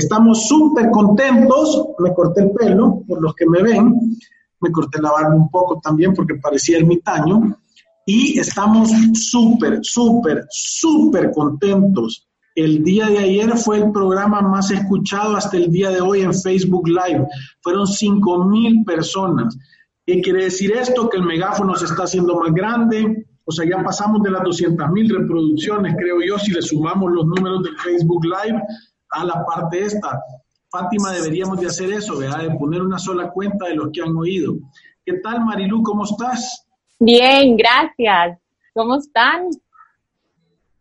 Estamos súper contentos. Me corté el pelo, por los que me ven. Me corté la barba un poco también porque parecía ermitaño. Y estamos súper, súper, súper contentos. El día de ayer fue el programa más escuchado hasta el día de hoy en Facebook Live. Fueron 5 mil personas. ¿Qué quiere decir esto? Que el megáfono se está haciendo más grande. O sea, ya pasamos de las 200 mil reproducciones, creo yo, si le sumamos los números del Facebook Live a la parte esta. Fátima, deberíamos de hacer eso, ¿verdad? De poner una sola cuenta de los que han oído. ¿Qué tal, Marilu? ¿Cómo estás? Bien, gracias. ¿Cómo están?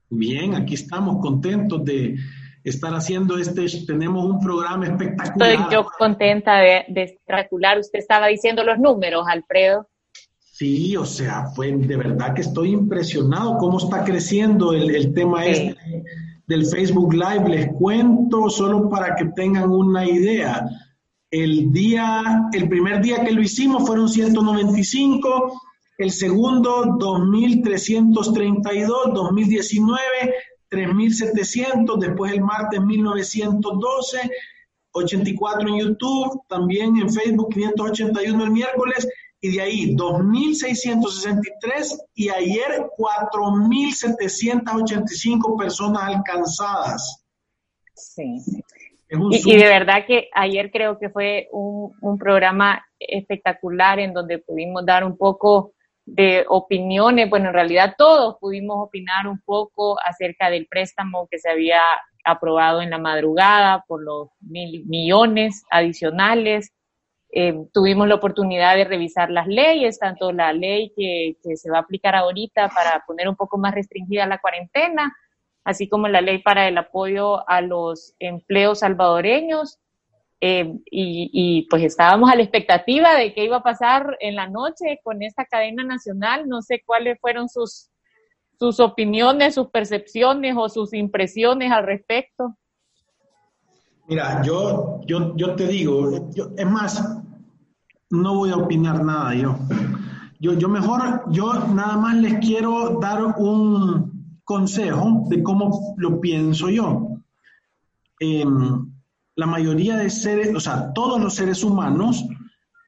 Bien, aquí estamos contentos de estar haciendo este, tenemos un programa espectacular. Estoy yo contenta de, de espectacular. Usted estaba diciendo los números, Alfredo. Sí, o sea, fue de verdad que estoy impresionado cómo está creciendo el, el tema este del Facebook Live. Les cuento solo para que tengan una idea. El día, el primer día que lo hicimos fueron 195, el segundo 2332, 2019 3700, después el martes 1912, 84 en YouTube, también en Facebook 581 el miércoles y de ahí 2.663 y ayer 4.785 personas alcanzadas. Sí. Y, de verdad que ayer creo que fue un, un, programa espectacular en donde pudimos dar un poco de opiniones, bueno, en realidad todos pudimos opinar un poco acerca del préstamo que se había aprobado en la madrugada por los mil millones adicionales eh, tuvimos la oportunidad de revisar las leyes, tanto la ley que, se va a aplicar ahorita para poner un poco más restringida la cuarentena, así como la ley para el apoyo a los empleos salvadoreños. Eh, y, y, pues estábamos a la expectativa de qué iba a pasar en la noche con esta cadena nacional. No sé cuáles fueron sus, sus opiniones, sus percepciones o sus impresiones al respecto. Mira, yo, yo, yo te digo, es más, no voy a opinar nada yo. Yo, yo mejor, yo nada más les quiero dar un consejo de cómo lo pienso yo. Em, la mayoría de seres, o sea, todos los seres humanos,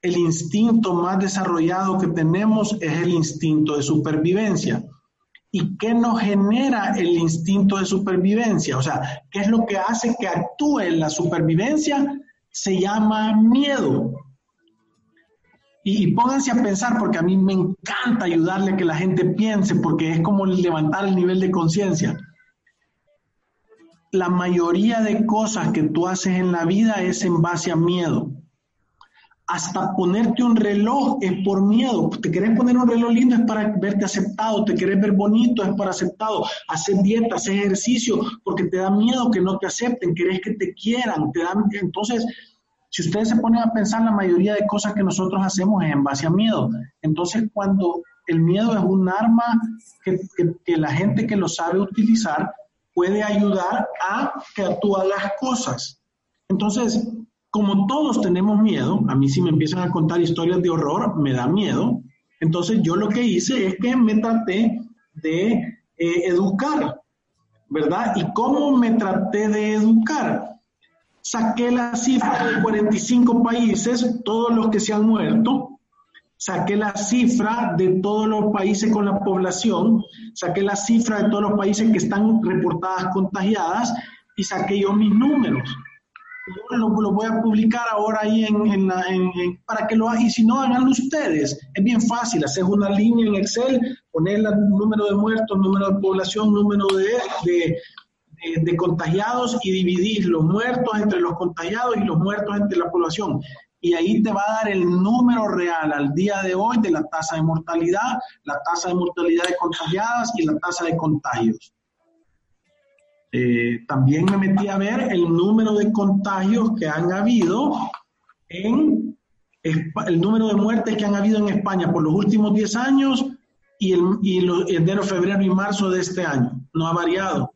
el instinto más desarrollado que tenemos es el instinto de supervivencia. ¿Y qué nos genera el instinto de supervivencia? O sea, ¿qué es lo que hace que actúe la supervivencia? Se llama miedo. Y, y, pónganse a pensar, porque a mí me encanta ayudarle a que la gente piense, porque es como levantar el nivel de conciencia. La mayoría de cosas que tú haces en la vida es en base a miedo hasta ponerte un reloj es por miedo. Te querés poner un reloj lindo es para verte aceptado, te querés ver bonito es para aceptado, hacer dieta, hacer ejercicio porque te da miedo que no te acepten, querés que te quieran, te dan, entonces, si ustedes se ponen a pensar, la mayoría de cosas que nosotros hacemos es en base a miedo. Entonces, cuando el miedo es un arma que, la gente que lo sabe utilizar puede ayudar a que tú hagas cosas. Entonces, como todos tenemos miedo, a mí si me empiezan a contar historias de horror, me da miedo. Entonces yo lo que hice es que me traté de eh, educar, ¿verdad? ¿Y cómo me traté de educar? Saqué la cifra de 45 países, todos los que se han muerto, saqué la cifra de todos los países con la población, saqué la cifra de todos los países que están reportadas contagiadas y saqué yo mis números. Lo, voy a publicar ahora ahí en, para que lo hagan. Y si no, hagan ustedes. Es bien fácil. Hacer una línea en Excel, poner el número de muertos, número de población, número de, de, contagiados y dividir los muertos entre los contagiados y los muertos entre la población. Y ahí te va a dar el número real al día de hoy de la tasa de mortalidad, la tasa de mortalidad de contagiadas y la tasa de contagios. Eh, también me metí a ver el número de contagios que han habido en el número de muertes que han habido en España por los últimos 10 años y, el, y enero, febrero y marzo de este año. No ha variado.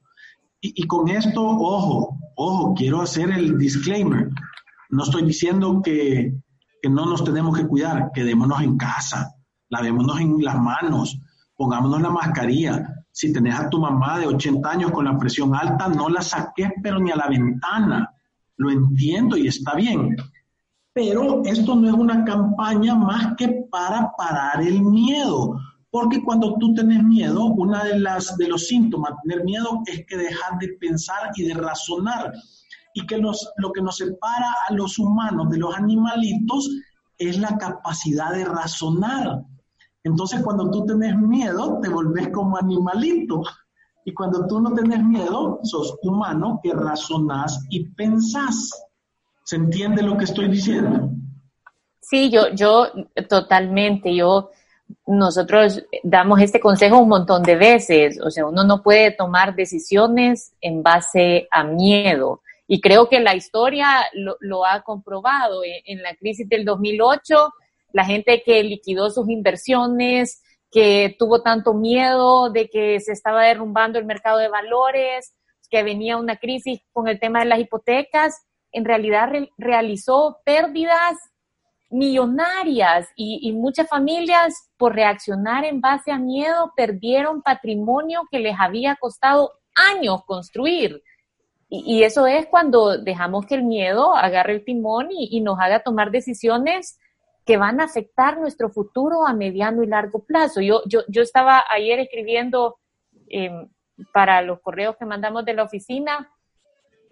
Y, y, con esto, ojo, ojo, quiero hacer el disclaimer. No estoy diciendo que, que no nos tenemos que cuidar, quedémonos en casa, lavémonos en las manos, pongámonos la mascarilla, si tenés a tu mamá de 80 años con la presión alta, no la saques, pero ni a la ventana. Lo entiendo y está bien. Pero esto no es una campaña más que para parar el miedo. Porque cuando tú tenés miedo, una de las de los síntomas de tener miedo es que dejas de pensar y de razonar. Y que los, lo que nos separa a los humanos de los animalitos es la capacidad de razonar. Entonces, cuando tú tenés miedo, te volvés como animalito. Y cuando tú no tenés miedo, sos humano que razonás y pensás. ¿Se entiende lo que estoy diciendo? Sí, yo, yo totalmente, yo, nosotros damos este consejo un montón de veces, o sea, uno no puede tomar decisiones en base a miedo. Y creo que la historia lo, ha comprobado. en la crisis del 2008, la gente que liquidó sus inversiones, que tuvo tanto miedo de que se estaba derrumbando el mercado de valores, que venía una crisis con el tema de las hipotecas, en realidad realizó pérdidas millonarias y, muchas familias por reaccionar en base a miedo perdieron patrimonio que les había costado años construir. Y, eso es cuando dejamos que el miedo agarre el timón y nos haga tomar decisiones que van a afectar nuestro futuro a mediano y largo plazo. Yo, yo, yo estaba ayer escribiendo em, para los correos que mandamos de la oficina,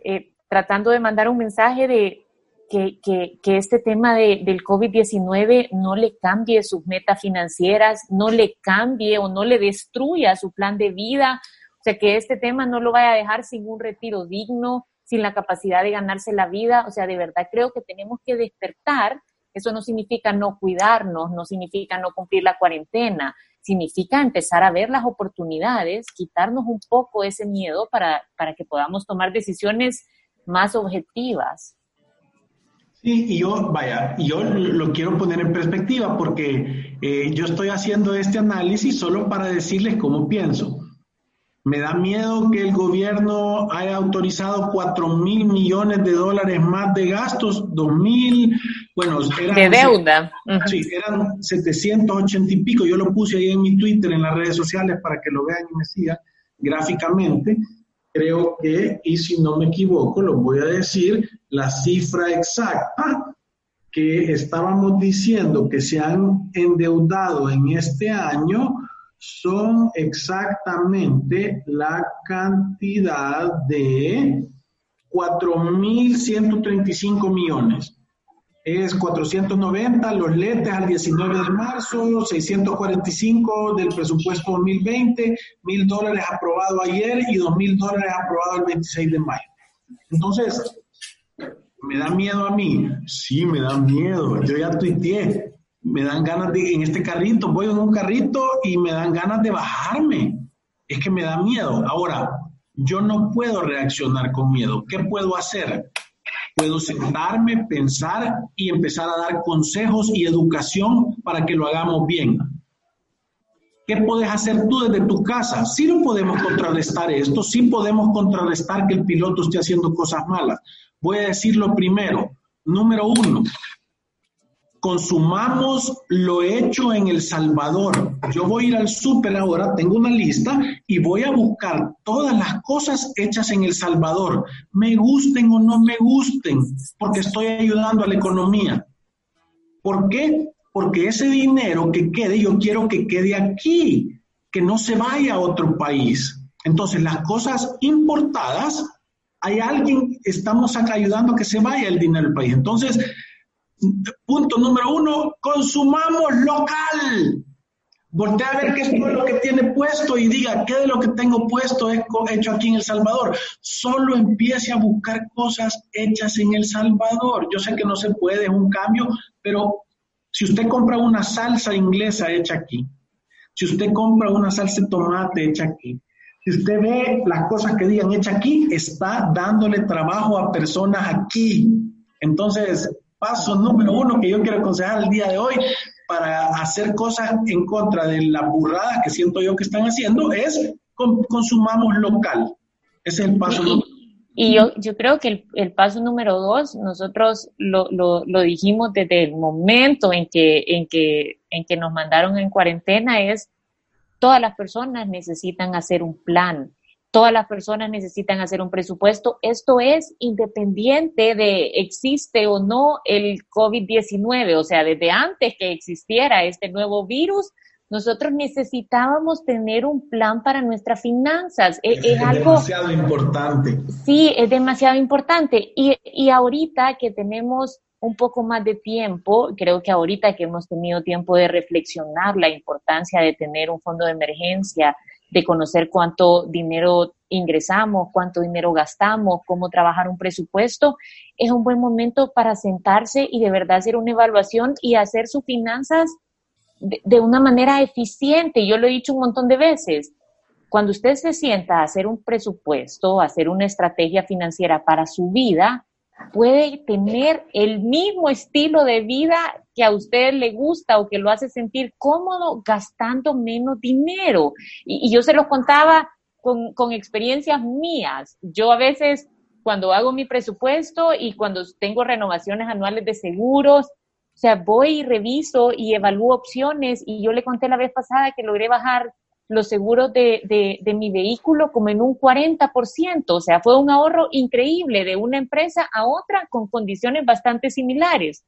eh, tratando de mandar un mensaje de que, que, que este tema de, del COVID-19 no le cambie sus metas financieras, no le cambie o no le destruya su plan de vida, o sea, que este tema no lo vaya a dejar sin un retiro digno, sin la capacidad de ganarse la vida. O sea, de verdad creo que tenemos que despertar eso no significa no cuidarnos, no significa no cumplir la cuarentena, significa empezar a ver las oportunidades, quitarnos un poco ese miedo para, que podamos tomar decisiones más objetivas. Sí, y yo, vaya, yo lo quiero poner en perspectiva porque eh, yo estoy haciendo este análisis solo para decirles cómo pienso. Me da miedo que el gobierno haya autorizado 4 mil millones de dólares más de gastos, 2 mil, bueno, eran... De deuda. Sí, eran 780 y pico. Yo lo puse ahí en mi Twitter, en las redes sociales, para que lo vean y me sigan gráficamente. Creo que, y si no me equivoco, lo voy a decir, la cifra exacta que estábamos diciendo que se han endeudado en este año son exactamente la cantidad de 4.135 millones. Es 490 los letes al 19 de marzo, 645 del presupuesto 2020, mil dólares aprobado ayer y dos mil dólares aprobado el 26 de mayo. Entonces, ¿me da miedo a mí? Sí, me da miedo. Yo ya tuiteé me dan ganas de, en este carrito, voy en un carrito y me dan ganas de bajarme. Es que me da miedo. Ahora, yo no puedo reaccionar con miedo. ¿Qué puedo hacer? Puedo sentarme, pensar y empezar a dar consejos y educación para que lo hagamos bien. ¿Qué puedes hacer tú desde tu casa? Sí no podemos contrarrestar esto, sí podemos contrarrestar que el piloto esté haciendo cosas malas. Voy a decir lo primero. Número uno, consumamos lo hecho en El Salvador. Yo voy a ir al súper ahora, tengo una lista y voy a buscar todas las cosas hechas en El Salvador, me gusten o no me gusten, porque estoy ayudando a la economía. ¿Por qué? Porque ese dinero que quede, yo quiero que quede aquí, que no se vaya a otro país. Entonces, las cosas importadas hay alguien, estamos acá ayudando a que se vaya el dinero del país. Entonces, punto número uno, consumamos local. Voltea a ver qué es lo que tiene puesto y diga qué de lo que tengo puesto es hecho aquí en El Salvador. Solo empiece a buscar cosas hechas en El Salvador. Yo sé que no se puede, es un cambio, pero si usted compra una salsa inglesa hecha aquí, si usted compra una salsa de tomate hecha aquí, si usted ve las cosas que digan hecha aquí, está dándole trabajo a personas aquí. Entonces, paso número uno que yo quiero aconsejar el día de hoy para hacer cosas en contra de la burrada que siento yo que están haciendo es consumamos local. Ese es el paso número y yo, yo creo que el, el paso número dos, nosotros lo, lo, lo, dijimos desde el momento en que, en, que, en que nos mandaron en cuarentena, es todas las personas necesitan hacer un plan, todas las personas necesitan hacer un presupuesto. Esto es independiente de existe o no el COVID-19, o sea, desde antes que existiera este nuevo virus, nosotros necesitábamos tener un plan para nuestras finanzas. E, es, algo demasiado importante. Sí, es demasiado importante. Y, y ahorita que tenemos un poco más de tiempo, creo que ahorita que hemos tenido tiempo de reflexionar la importancia de tener un fondo de emergencia, de conocer cuánto dinero ingresamos, cuánto dinero gastamos, cómo trabajar un presupuesto, es un buen momento para sentarse y de verdad hacer una evaluación y hacer sus finanzas de, una manera eficiente. Yo lo he dicho un montón de veces. Cuando usted se sienta a hacer un presupuesto, a hacer una estrategia financiera para su vida, puede tener el mismo estilo de vida que a usted le gusta o que lo hace sentir cómodo gastando menos dinero. Y, yo se lo contaba con, experiencias mías. Yo a veces, cuando hago mi presupuesto y cuando tengo renovaciones anuales de seguros, o sea, voy y reviso y evalúo opciones y yo le conté la vez pasada que logré bajar los seguros de, de, mi vehículo como en un 40%, o sea, fue un ahorro increíble de una empresa a otra con condiciones bastante similares.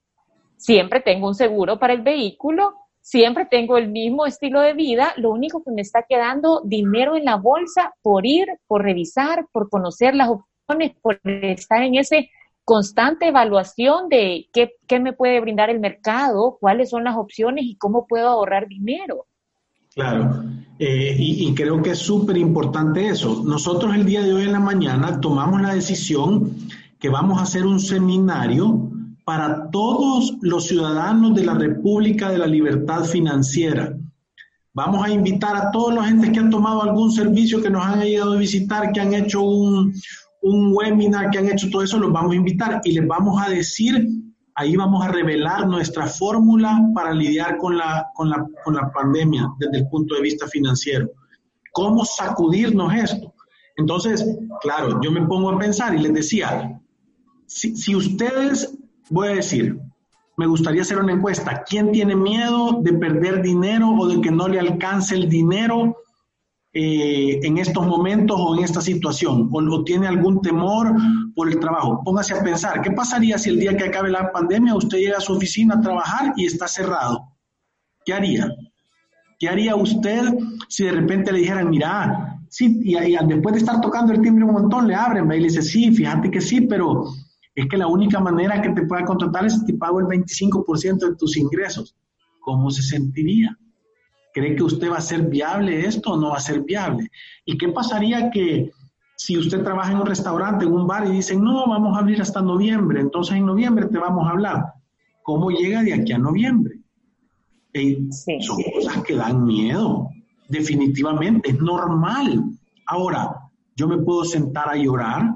Siempre tengo un seguro para el vehículo, siempre tengo el mismo estilo de vida, lo único que me está quedando dinero en la bolsa por ir, por revisar, por conocer las opciones, por estar en ese constante evaluación de qué, me puede brindar el mercado, cuáles son las opciones y cómo puedo ahorrar dinero. Claro, eh, y, y, creo que es súper importante eso. Nosotros el día de hoy en la mañana tomamos la decisión que vamos a hacer un seminario para todos los ciudadanos de la República de la Libertad Financiera. Vamos a invitar a todos los gente que han tomado algún servicio, que nos han llegado a visitar, que han hecho un, un webinar que han hecho todo eso, los vamos a invitar y les vamos a decir, ahí vamos a revelar nuestra fórmula para lidiar con la, con la, con la pandemia desde el punto de vista financiero. ¿Cómo sacudirnos esto? Entonces, claro, yo me pongo a pensar y les decía, si, si ustedes, voy a decir, me gustaría hacer una encuesta, ¿quién tiene miedo de perder dinero o de que no le alcance el dinero eh, en estos momentos o en esta situación o, tiene algún temor por el trabajo. Póngase a pensar, ¿qué pasaría si el día que acabe la pandemia usted llega a su oficina a trabajar y está cerrado? ¿Qué haría? ¿Qué haría usted si de repente le dijeran, mira, sí, y, después de estar tocando el timbre un montón, le abren, y le dice, sí, fíjate que sí, pero es que la única manera que te pueda contratar es si te pago el 25% de tus ingresos. ¿Cómo se sentiría? ¿Cree que usted va a ser viable esto o no va a ser viable? ¿Y qué pasaría que si usted trabaja en un restaurante, en un bar y dicen, no, vamos a abrir hasta noviembre, entonces en noviembre te vamos a hablar? ¿Cómo llega de aquí a noviembre? Son cosas que dan miedo, definitivamente, es normal. Ahora, yo me puedo sentar a llorar,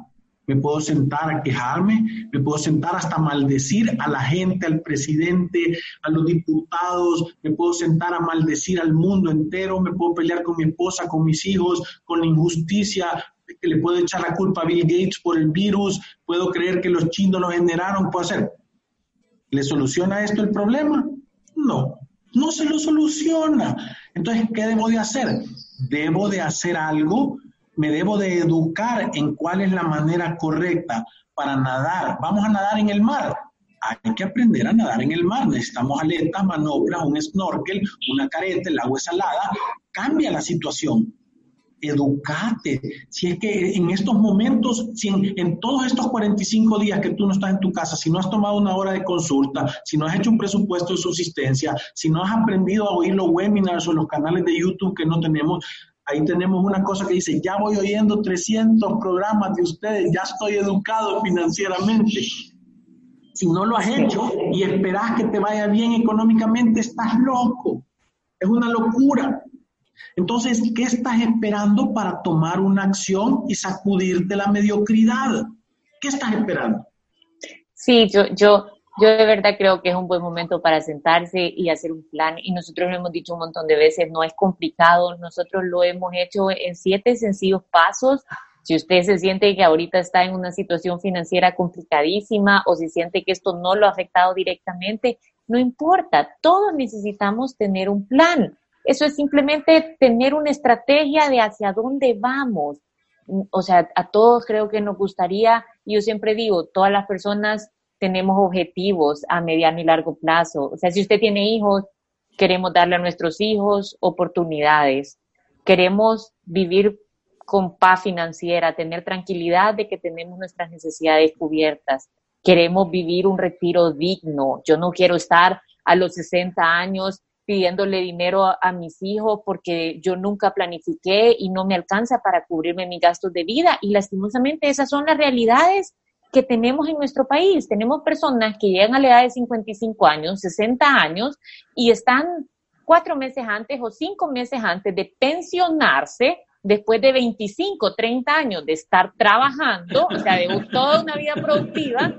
me puedo sentar a quejarme, me puedo sentar hasta maldecir a la gente, al presidente, a los diputados, me puedo sentar a maldecir al mundo entero, me puedo pelear con mi esposa, con mis hijos, con la injusticia, que le puedo echar la culpa a Bill Gates por el virus, puedo creer que los chinos lo generaron, puedo hacer. ¿Le soluciona esto el problema? No, no se lo soluciona. Entonces, ¿qué debo de hacer? Debo de hacer algo me debo de educar en cuál es la manera correcta para nadar. Vamos a nadar en el mar. Hay que aprender a nadar en el mar. Necesitamos aletas, manobras, un snorkel, una careta, el agua es salada. Cambia la situación. educate. Si es que en estos momentos, si en, todos estos 45 días que tú no estás en tu casa, si no has tomado una hora de consulta, si no has hecho un presupuesto de subsistencia, si no has aprendido a oír los webinars o los canales de YouTube que no tenemos, ahí tenemos una cosa que dice, ya voy oyendo 300 programas de ustedes, ya estoy educado financieramente. Si no lo has hecho y esperas que te vaya bien económicamente, estás loco. Es una locura. Entonces, ¿qué estás esperando para tomar una acción y sacudirte la mediocridad? ¿Qué estás esperando? Sí, yo, yo, yo de verdad creo que es un buen momento para sentarse y hacer un plan. Y nosotros lo hemos dicho un montón de veces, no es complicado. Nosotros lo hemos hecho en siete sencillos pasos. Si usted se siente que ahorita está en una situación financiera complicadísima o si siente que esto no lo ha afectado directamente, no importa. Todos necesitamos tener un plan. Eso es simplemente tener una estrategia de hacia dónde vamos. O sea, a todos creo que nos gustaría, yo siempre digo, todas las personas tenemos objetivos a mediano y largo plazo. O sea, si usted tiene hijos, queremos darle a nuestros hijos oportunidades. Queremos vivir con paz financiera, tener tranquilidad de que tenemos nuestras necesidades cubiertas. Queremos vivir un retiro digno. Yo no quiero estar a los 60 años pidiéndole dinero a, mis hijos porque yo nunca planifiqué y no me alcanza para cubrirme mis gastos de vida. Y lastimosamente esas son las realidades que tenemos en nuestro país. Tenemos personas que llegan a la edad de 55 años, 60 años y están cuatro meses antes o cinco meses antes de pensionarse después de 25, 30 años de estar trabajando, o sea, de toda una vida productiva,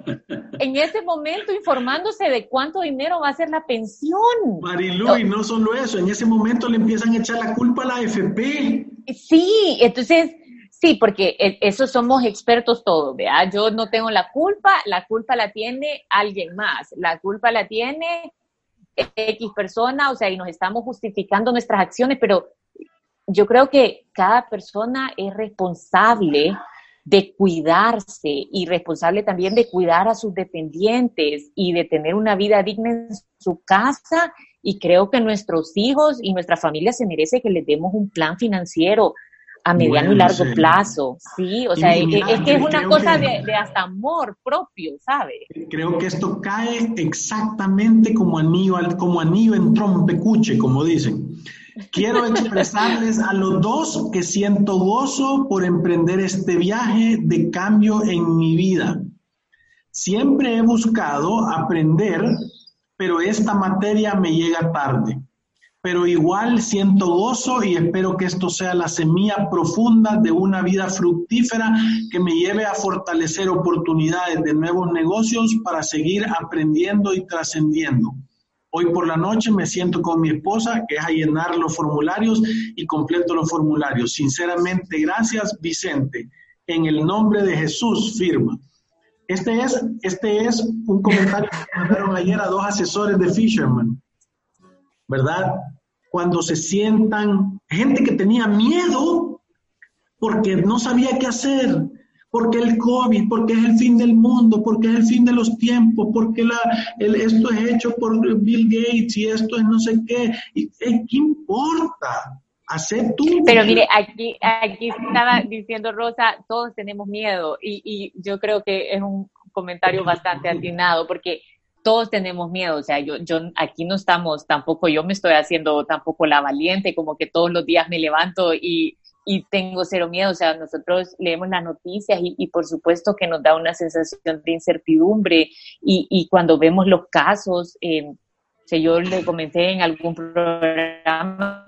en ese momento informándose de cuánto dinero va a ser la pensión. Marilu, y no solo eso, en ese momento le empiezan a echar la culpa a la AFP. Sí, entonces, sí, porque e, eso somos expertos todos, ¿vea? Yo no tengo la culpa, la culpa la tiene alguien más, la culpa la tiene X persona, o sea, y nos estamos justificando nuestras acciones, pero yo creo que cada persona es responsable de cuidarse y responsable también de cuidar a sus dependientes y de tener una vida digna en su casa. Y creo que nuestros hijos y nuestra familia se merece que les demos un plan financiero a mediano y largo plazo, sí, o sea, es, que es una cosa de, de, hasta amor propio, ¿sabe? Creo que esto cae exactamente como anillo, como anillo en trompecuche, como dicen. Quiero expresarles a los dos que siento gozo por emprender este viaje de cambio en mi vida. Siempre he buscado aprender, pero esta materia me llega tarde. Pero igual siento gozo y espero que esto sea la semilla profunda de una vida fructífera que me lleve a fortalecer oportunidades de nuevos negocios para seguir aprendiendo y trascendiendo. Hoy por la noche me siento con mi esposa, que es a llenar los formularios y completo los formularios. Sinceramente, gracias, Vicente. En el nombre de Jesús, firma. Este es, este es un comentario que mandaron ayer a dos asesores de Fisherman, ¿verdad? Cuando se sientan, gente que tenía miedo porque no sabía qué hacer, porque el COVID, porque es el fin del mundo, porque es el fin de los tiempos, porque la, esto es hecho por Bill Gates y esto es no sé qué. Y, ¿Qué importa? Hacer tú. Pero mire, aquí, aquí estaba diciendo Rosa, todos tenemos miedo y, y yo creo que es un comentario bastante atinado porque todos tenemos miedo, o sea, yo, yo aquí no estamos, tampoco yo me estoy haciendo tampoco la valiente, como que todos los días me levanto y, y tengo cero miedo. O sea, nosotros leemos las noticias y, por supuesto que nos da una sensación de incertidumbre y, y cuando vemos los casos, eh, yo le comenté en algún programa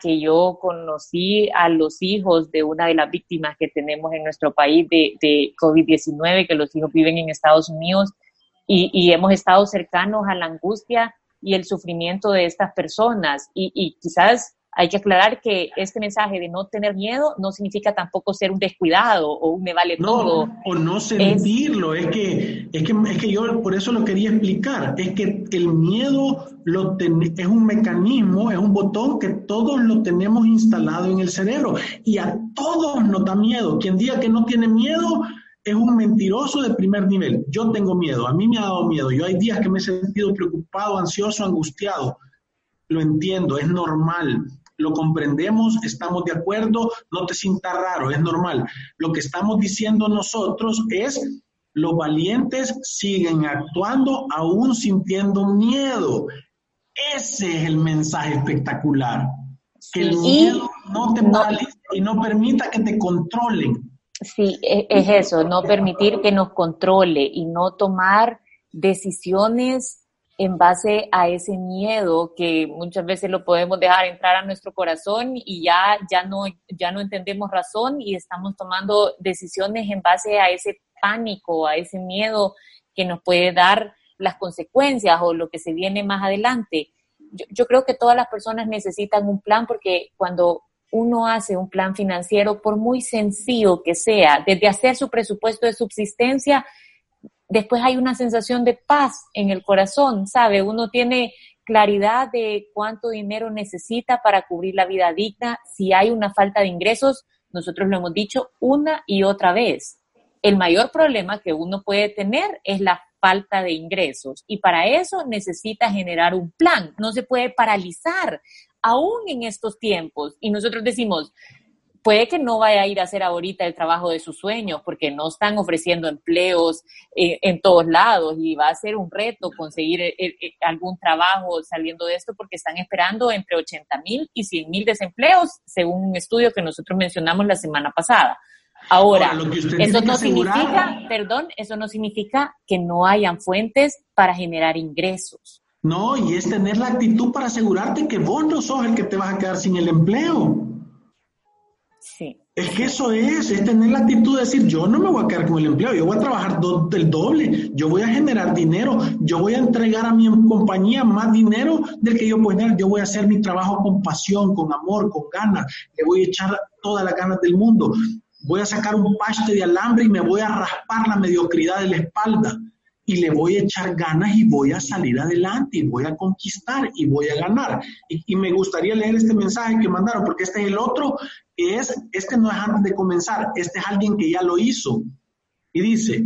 que yo conocí a los hijos de una de las víctimas que tenemos en nuestro país de, de COVID-19, que los hijos viven en Estados Unidos y, y, hemos estado cercanos a la angustia y el sufrimiento de estas personas y, y quizás hay que aclarar que este mensaje de no tener miedo no significa tampoco ser un descuidado o un me vale todo. O no sentirlo, es, que, es, que, es que yo por eso lo quería explicar, es que el miedo lo es un mecanismo, es un botón que todos lo tenemos instalado en el cerebro y a todos nos da miedo. Quien diga que no tiene miedo es un mentiroso de primer nivel. Yo tengo miedo, a mí me ha dado miedo. Yo hay días que me he sentido preocupado, ansioso, angustiado. Lo entiendo, es normal lo comprendemos, estamos de acuerdo, no te sientas raro, es normal. Lo que estamos diciendo nosotros es, los valientes siguen actuando aún sintiendo miedo. Ese es el mensaje espectacular. Que el miedo no te paralice y no permita que te controlen. Sí, e, es eso, no permitir que nos controle y no tomar decisiones en base a ese miedo que muchas veces lo podemos dejar entrar a nuestro corazón y ya, ya, no, ya no entendemos razón y estamos tomando decisiones en base a ese pánico, a ese miedo que nos puede dar las consecuencias o lo que se viene más adelante. Yo, yo creo que todas las personas necesitan un plan porque cuando uno hace un plan financiero, por muy sencillo que sea, desde hacer su presupuesto de subsistencia, después hay una sensación de paz en el corazón, ¿sabe? Uno tiene claridad de cuánto dinero necesita para cubrir la vida digna. Si hay una falta de ingresos, nosotros lo hemos dicho una y otra vez. El mayor problema que uno puede tener es la falta de ingresos y para eso necesita generar un plan. No se puede paralizar aún en estos tiempos. Y nosotros decimos, puede que no vaya a ir a hacer ahorita el trabajo de sus sueños porque no están ofreciendo empleos eh, en todos lados y va a ser un reto conseguir eh, eh, algún trabajo saliendo de esto porque están esperando entre 80 mil y 100 mil desempleos según un estudio que nosotros mencionamos la semana pasada. Ahora, eso no significa, perdón, eso no significa que no hayan fuentes para generar ingresos. No, y es tener la actitud para asegurarte que vos no sos el que te vas a quedar sin el empleo. Sí. Es que eso es, es tener la actitud de decir, yo no me voy a quedar con el empleo, yo voy a trabajar del doble, yo voy a generar dinero, yo voy a entregar a mi compañía más dinero del que yo puedo tener, yo voy a hacer mi trabajo con pasión, con amor, con ganas, le voy a echar todas las ganas del mundo, voy a sacar un paste de alambre y me voy a raspar la mediocridad de la espalda y le voy a echar ganas y voy a salir adelante y voy a conquistar y voy a ganar. Y, me gustaría leer este mensaje que mandaron, porque este es el otro, que es, este no es antes de comenzar, este es alguien que ya lo hizo. Y dice,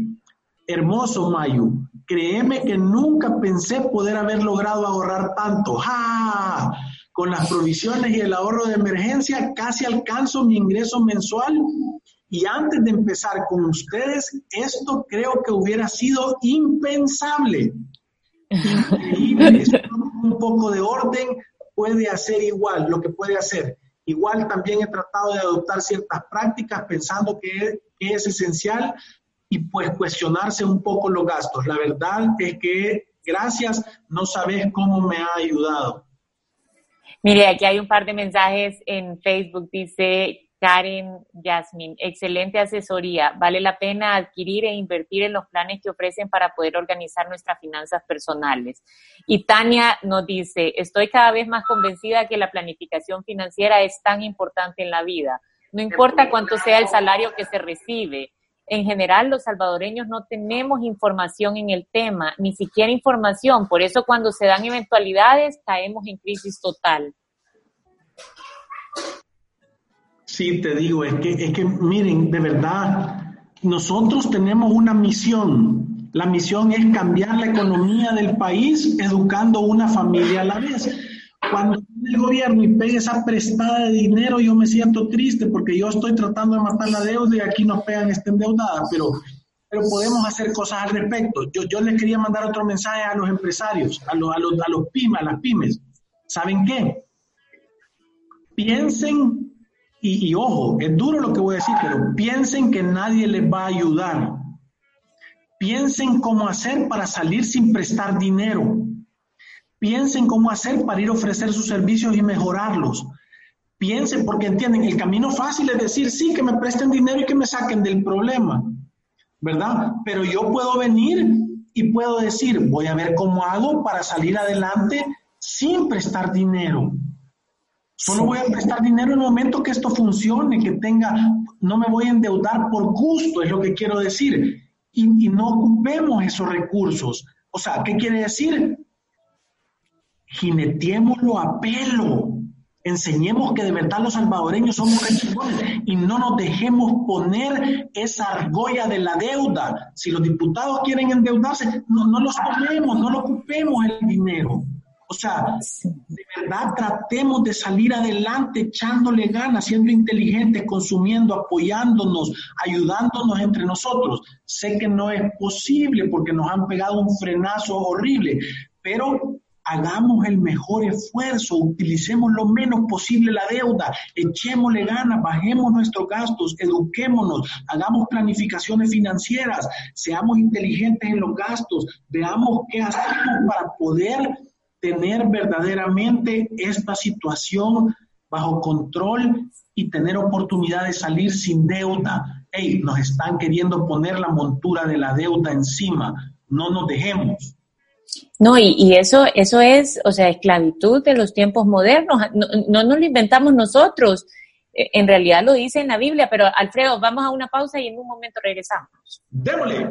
hermoso Mayu, créeme que nunca pensé poder haber logrado ahorrar tanto. ¡Ja! Con las provisiones y el ahorro de emergencia casi alcanzo mi ingreso mensual y antes de empezar con ustedes, esto creo que hubiera sido impensable. Increíble. un poco de orden puede hacer igual, lo que puede hacer. Igual también he tratado de adoptar ciertas prácticas pensando que es, esencial y pues cuestionarse un poco los gastos. La verdad es que gracias, no sabes cómo me ha ayudado. Mire, aquí hay un par de mensajes en Facebook. Dice Karen Yasmin, excelente asesoría. Vale la pena adquirir e invertir en los planes que ofrecen para poder organizar nuestras finanzas personales. Y Tania nos dice, estoy cada vez más convencida que la planificación financiera es tan importante en la vida. No importa cuánto sea el salario que se recibe. En general, los salvadoreños no tenemos información en el tema, ni siquiera información. Por eso cuando se dan eventualidades, caemos en crisis total. Sí, te digo, es que, es que miren, de verdad, nosotros tenemos una misión. La misión es cambiar la economía del país educando una familia a la vez. Cuando el gobierno y pegue esa prestada de dinero, yo me siento triste porque yo estoy tratando de matar la deuda y aquí nos pegan esta endeudada, pero, pero podemos hacer cosas al respecto. Yo, yo les quería mandar otro mensaje a los empresarios, a los, a los, a los pymes, a las pymes. ¿Saben qué? Piensen y, ojo, es duro lo que voy a decir, pero piensen que nadie les va a ayudar. Piensen cómo hacer para salir sin prestar dinero. Piensen cómo hacer para ir a ofrecer sus servicios y mejorarlos. Piensen, porque entienden, el camino fácil es decir, sí, que me presten dinero y que me saquen del problema, ¿verdad? Pero yo puedo venir y puedo decir, voy a ver cómo hago para salir adelante sin prestar dinero. Solo voy a prestar dinero en el momento que esto funcione, que tenga, no me voy a endeudar por gusto, es lo que quiero decir. Y, no ocupemos esos recursos. O sea, ¿qué quiere decir? Jineteémoslo a pelo. Enseñemos que de verdad los salvadoreños somos chingones y no nos dejemos poner esa argolla de la deuda. Si los diputados quieren endeudarse, no, no los tomemos, no lo ocupemos el dinero. O sea, de verdad tratemos de salir adelante echándole ganas, siendo inteligentes, consumiendo, apoyándonos, ayudándonos entre nosotros. Sé que no es posible porque nos han pegado un frenazo horrible, pero hagamos el mejor esfuerzo, utilicemos lo menos posible la deuda, echémosle ganas, bajemos nuestros gastos, eduquémonos, hagamos planificaciones financieras, seamos inteligentes en los gastos, veamos qué hacemos para poder tener verdaderamente esta situación bajo control y tener oportunidad de salir sin deuda. Hey, nos están queriendo poner la montura de la deuda encima, no nos dejemos. No, y, eso, eso es, o sea, esclavitud de los tiempos modernos. No, no nos lo inventamos nosotros. E, en realidad lo dice en la Biblia, pero Alfredo, vamos a una pausa y en un momento regresamos. Démosle.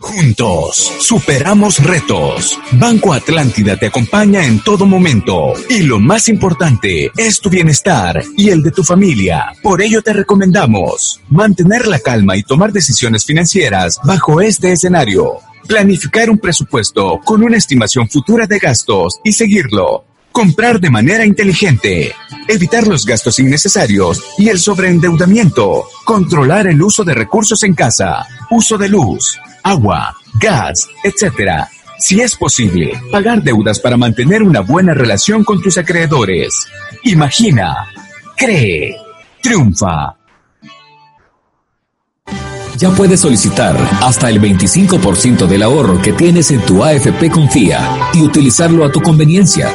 Juntos, superamos retos. Banco Atlántida te acompaña en todo momento. Y lo más importante es tu bienestar y el de tu familia. Por ello te recomendamos mantener la calma y tomar decisiones financieras bajo este escenario. Planificar un presupuesto con una estimación futura de gastos y seguirlo. Comprar de manera inteligente. Evitar los gastos innecesarios y el sobreendeudamiento. Controlar el uso de recursos en casa. Uso de luz agua, gas, etc. Si es posible, pagar deudas para mantener una buena relación con tus acreedores. Imagina, cree, triunfa. Ya puedes solicitar hasta el 25% del ahorro que tienes en tu AFP Confía y utilizarlo a tu conveniencia.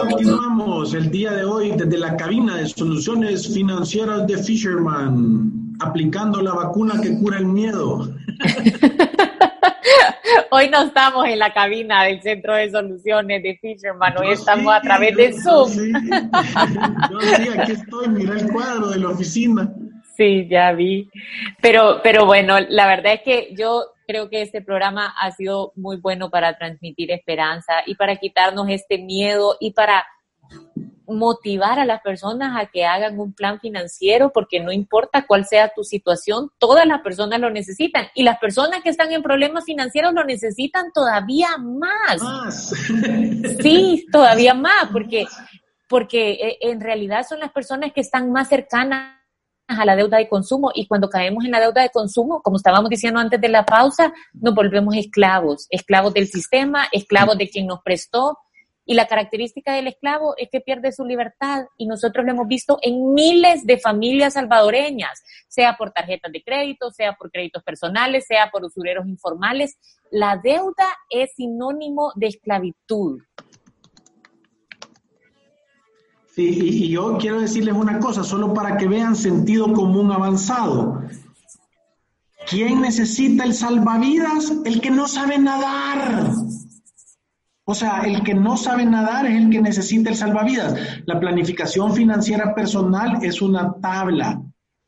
Continuamos el día de hoy desde la cabina de soluciones financieras de Fisherman, aplicando la vacuna que cura el miedo. Hoy no estamos en la cabina del Centro de Soluciones de Fisherman, hoy estamos a través de Zoom. Sí. Yo sí, aquí estoy, mira el cuadro de la oficina. Sí, ya vi. Pero, pero bueno, la verdad es que yo creo que este programa ha sido muy bueno para transmitir esperanza y para quitarnos este miedo y para motivar a las personas a que hagan un plan financiero, porque no importa cuál sea tu situación, todas las personas lo necesitan. Y las personas que están en problemas financieros lo necesitan todavía más. Sí, todavía más, porque, porque eh, en realidad son las personas que están más cercanas a la deuda de consumo y cuando caemos en la deuda de consumo, como estábamos diciendo antes de la pausa, nos volvemos esclavos, esclavos del sistema, esclavos de quien nos prestó, y la característica del esclavo es que pierde su libertad y nosotros lo hemos visto en miles de familias salvadoreñas, sea por tarjetas de crédito, sea por créditos personales, sea por usureros informales. La deuda es sinónimo de esclavitud. Y, yo quiero decirles una cosa, solo para que vean sentido común avanzado. ¿Quién necesita el salvavidas? El que no sabe nadar. O sea, el que no sabe nadar es el que necesita el salvavidas. La planificación financiera personal es una tabla,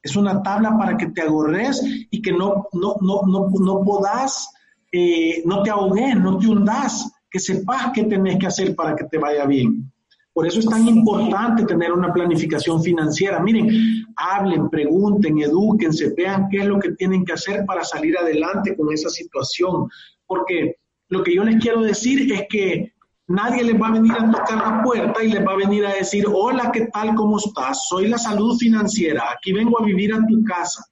es una tabla para que te agorres y que no, no, no, no, no podás, eh, no te ahogues, no te hundas, que sepas qué tenés que hacer para que te vaya bien. Por eso es tan importante tener una planificación financiera. Miren, hablen, pregunten, edúquense, vean qué es lo que tienen que hacer para salir adelante con esa situación. Porque lo que yo les quiero decir es que nadie les va a venir a tocar la puerta y les va a venir a decir, hola, ¿qué tal? ¿Cómo estás? Soy la salud financiera, aquí vengo a vivir a tu casa,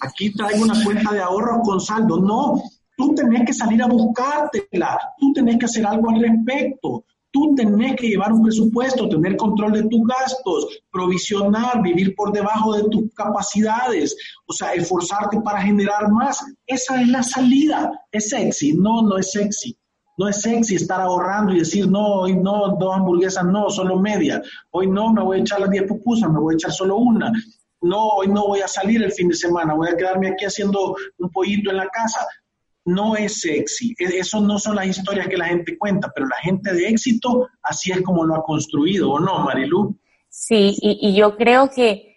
aquí traigo una cuenta de ahorros con saldo. No, Tú tenés que salir a buscártela, tú tenés que hacer algo al respecto. Tú tenés que llevar un presupuesto, tener control de tus gastos, provisionar, vivir por debajo de tus capacidades, o sea, esforzarte para generar más. Esa es la salida. ¿Es sexy? No, no es sexy. No es sexy estar ahorrando y decir, no, hoy no, dos hamburguesas, no, solo media. Hoy no, me voy a echar las diez pupusas, me voy a echar solo una. No, hoy no voy a salir el fin de semana, voy a quedarme aquí haciendo un pollito en la casa no es sexy. E, eso no son las historias que la gente cuenta, pero la gente de éxito así es como lo ha construido, ¿o no, Marilu? Sí, y, yo creo que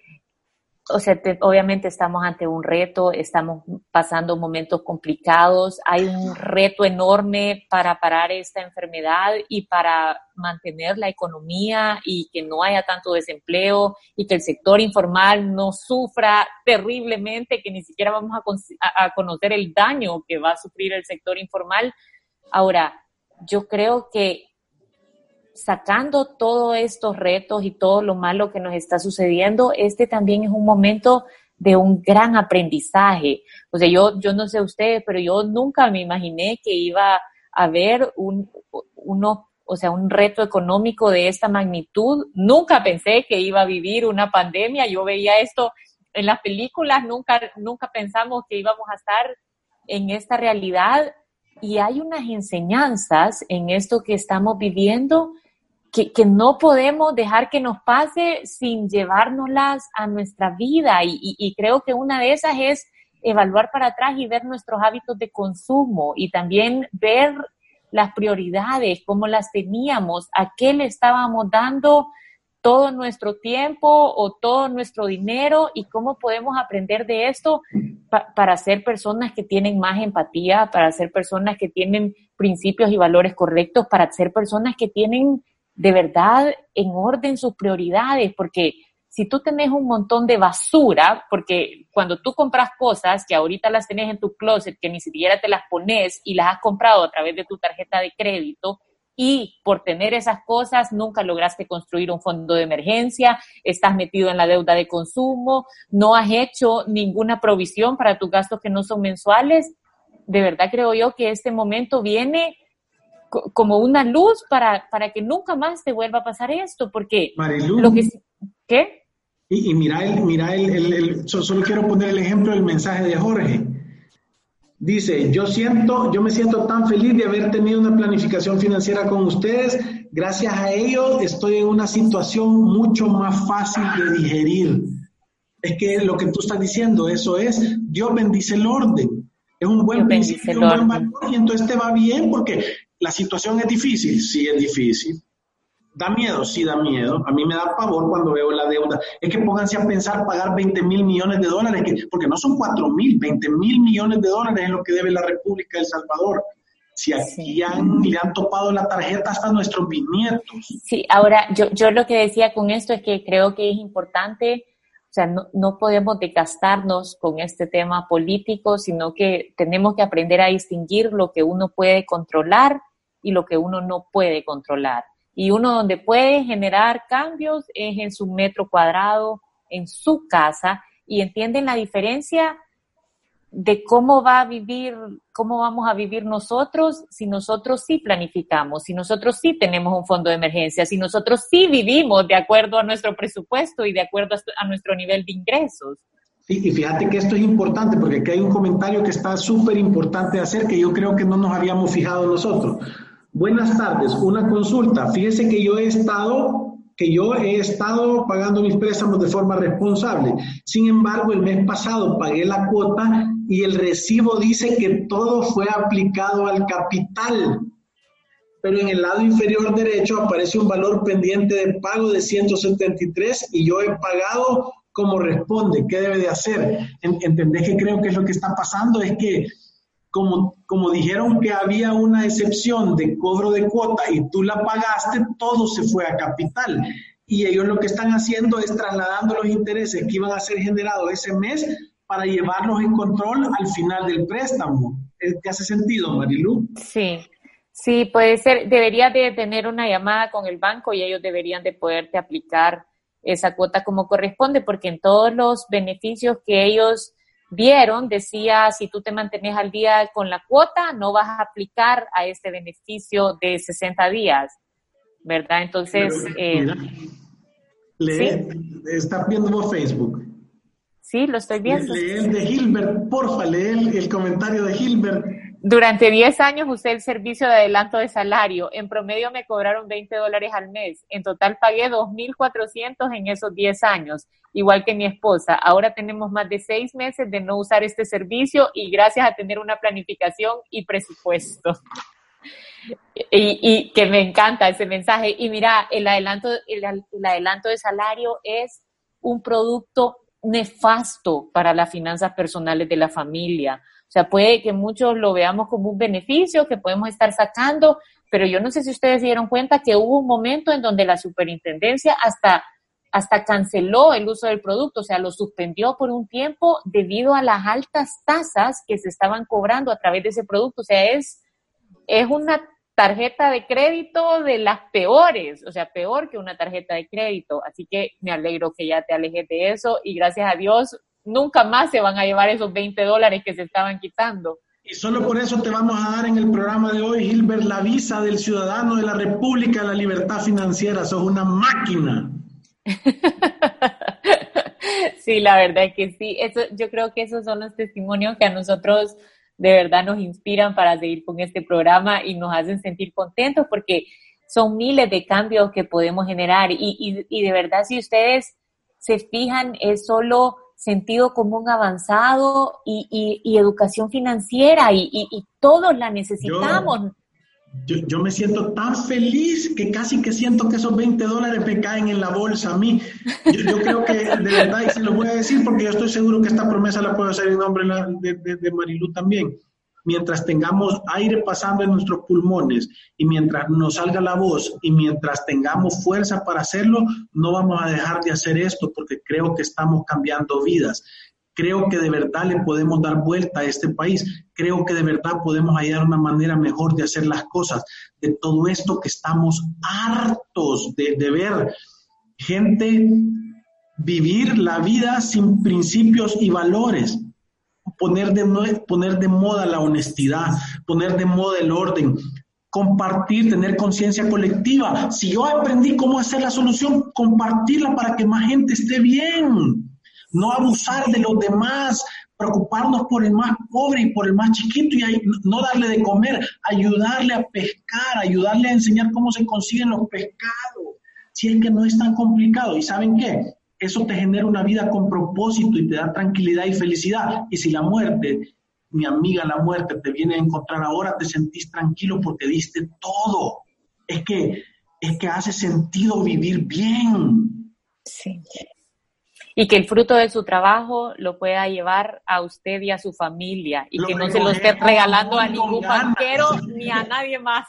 o sea, obviamente estamos ante un reto, estamos pasando momentos complicados, hay un reto enorme para parar esta enfermedad y para mantener la economía y que no haya tanto desempleo y que el sector informal no sufra terriblemente, que ni siquiera vamos a, a conocer el daño que va a sufrir el sector informal. Ahora, yo creo que sacando todos estos retos y todo lo malo que nos está sucediendo, este también es un momento de un gran aprendizaje. O sea, yo, yo no sé ustedes, pero yo nunca me imaginé que iba a haber un, uno, o sea, un reto económico de esta magnitud. Nunca pensé que iba a vivir una pandemia. Yo veía esto en las películas, nunca, nunca pensamos que íbamos a estar en esta realidad. Y hay unas enseñanzas en esto que estamos viviendo que, no podemos dejar que nos pase sin llevárnoslas a nuestra vida. Y, creo que una de esas es evaluar para atrás y ver nuestros hábitos de consumo y también ver las prioridades, cómo las teníamos, a qué le estábamos dando todo nuestro tiempo o todo nuestro dinero y cómo podemos aprender de esto para ser personas que tienen más empatía, para ser personas que tienen principios y valores correctos, para ser personas que tienen de verdad en orden sus prioridades, porque si tú tenés un montón de basura, porque cuando tú compras cosas que ahorita las tenés en tu closet, que ni siquiera te las pones y las has comprado a través de tu tarjeta de crédito, y por tener esas cosas nunca lograste construir un fondo de emergencia, estás metido en la deuda de consumo, no has hecho ninguna provisión para tus gastos que no son mensuales, de verdad creo yo que este momento viene como una luz para, para que nunca más te vuelva a pasar esto, porque lo que... ¿Qué? Y, mira, el, mira el, el, solo quiero poner el ejemplo del mensaje de Jorge. Dice, yo siento, yo me siento tan feliz de haber tenido una planificación financiera con ustedes. Gracias a ellos estoy en una situación mucho más fácil de digerir. Es que lo que tú estás diciendo, eso es, Dios bendice el orden. Es un buen principio, un buen valor, y entonces te va bien porque la situación es difícil, sí es difícil. Da miedo, sí da miedo. A mí me da pavor cuando veo la deuda. Es que pónganse a pensar pagar 20 mil millones de dólares, porque no son 4 mil, 20 mil millones de dólares es lo que debe la República de El Salvador. Si aquí le han topado la tarjeta hasta nuestros bisnietos. Sí, ahora yo, yo lo que decía con esto es que creo que es importante o sea, no, no, podemos desgastarnos con este tema político, sino que tenemos que aprender a distinguir lo que uno puede controlar y lo que uno no puede controlar. Y uno donde puede generar cambios es en su metro cuadrado, en su casa, y entienden la diferencia de cómo va a vivir, cómo vamos a vivir nosotros si nosotros sí planificamos, si nosotros sí tenemos un fondo de emergencia, si nosotros sí vivimos de acuerdo a nuestro presupuesto y de acuerdo a nuestro nivel de ingresos. Sí, y fíjate que esto es importante porque aquí hay un comentario que está súper importante hacer que yo creo que no nos habíamos fijado nosotros. Buenas tardes, una consulta. Fíjese que yo he estado que yo he estado pagando mis préstamos de forma responsable. Sin embargo, el mes pasado pagué la cuota y el recibo dice que todo fue aplicado al capital. Pero en el lado inferior derecho aparece un valor pendiente de pago de 173 y yo he pagado como responde. ¿Qué debe de hacer? ¿Entendés que creo que es lo que está pasando? Es que como, como dijeron que había una excepción de cobro de cuota y tú la pagaste, todo se fue a capital. Y ellos lo que están haciendo es trasladando los intereses que iban a ser generados ese mes para llevarlos en control al final del préstamo. ¿Te hace sentido, Marilu? Sí, sí, puede ser. Debería de tener una llamada con el banco y ellos deberían de poderte aplicar esa cuota como corresponde, porque en todos los beneficios que ellos vieron, decía, si tú te mantienes al día con la cuota, no vas a aplicar a este beneficio de 60 días, ¿verdad? Entonces... eh, lee, ¿Estás viendo Facebook? Sí, lo estoy viendo. Lee el de Hilbert, porfa, lee el, comentario de Hilbert. Durante 10 años usé el servicio de adelanto de salario. En promedio me cobraron 20 dólares al mes. En total pagué 2.400 en esos 10 años, igual que mi esposa. Ahora tenemos más de 6 meses de no usar este servicio y gracias a tener una planificación y presupuesto. Y, y que me encanta ese mensaje. Y mira, el adelanto, el, el adelanto de salario es un producto nefasto para las finanzas personales de la familia. O sea, puede que muchos lo veamos como un beneficio que podemos estar sacando, pero yo no sé si ustedes dieron cuenta que hubo un momento en donde la superintendencia hasta, hasta canceló el uso del producto, o sea, lo suspendió por un tiempo debido a las altas tasas que se estaban cobrando a través de ese producto. O sea, es, es una tarjeta de crédito de las peores, o sea, peor que una tarjeta de crédito. Así que me alegro que ya te alejes de eso y gracias a Dios nunca más se van a llevar esos 20 dólares que se estaban quitando. Y solo por eso te vamos a dar en el programa de hoy, Gilbert, la visa del ciudadano de la República de la Libertad Financiera. Sos una máquina. sí, la verdad es que sí. Eso, yo creo que esos son los testimonios que a nosotros de verdad nos inspiran para seguir con este programa y nos hacen sentir contentos porque son miles de cambios que podemos generar y, y, de verdad si ustedes se fijan es solo sentido común avanzado y, y educación financiera y, todos la necesitamos. Yo, yo, me siento tan feliz que casi que siento que esos 20 dólares me caen en la bolsa a mí. Yo, creo que de verdad, y se lo voy a decir porque yo estoy seguro que esta promesa la puedo hacer en nombre de, de, de Marilu también. Mientras tengamos aire pasando en nuestros pulmones y mientras nos salga la voz y mientras tengamos fuerza para hacerlo, no vamos a dejar de hacer esto porque creo que estamos cambiando vidas. Creo que de verdad le podemos dar vuelta a este país. Creo que de verdad podemos hallar una manera mejor de hacer las cosas. De todo esto que estamos hartos de, ver gente vivir la vida sin principios y valores. Poner de, poner de moda la honestidad, poner de moda el orden, compartir, tener conciencia colectiva. Si yo aprendí cómo hacer la solución, compartirla para que más gente esté bien no abusar de los demás, preocuparnos por el más pobre y por el más chiquito y no darle de comer, ayudarle a pescar, ayudarle a enseñar cómo se consiguen los pescados, si es que no es tan complicado. ¿Y saben qué? Eso te genera una vida con propósito y te da tranquilidad y felicidad. Y si la muerte, mi amiga, la muerte te viene a encontrar ahora, te sentís tranquilo porque diste todo. Es que, es que hace sentido vivir bien. Sí y que el fruto de su trabajo lo pueda llevar a usted y a su familia y que no se lo esté regalando a ningún banquero ni a nadie más.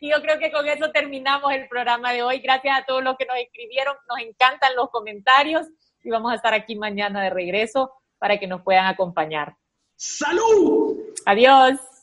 y yo creo que con eso terminamos el programa de hoy. Gracias a todos los que nos escribieron, nos encantan los comentarios y vamos a estar aquí mañana de regreso para que nos puedan acompañar. ¡Salud! Adiós.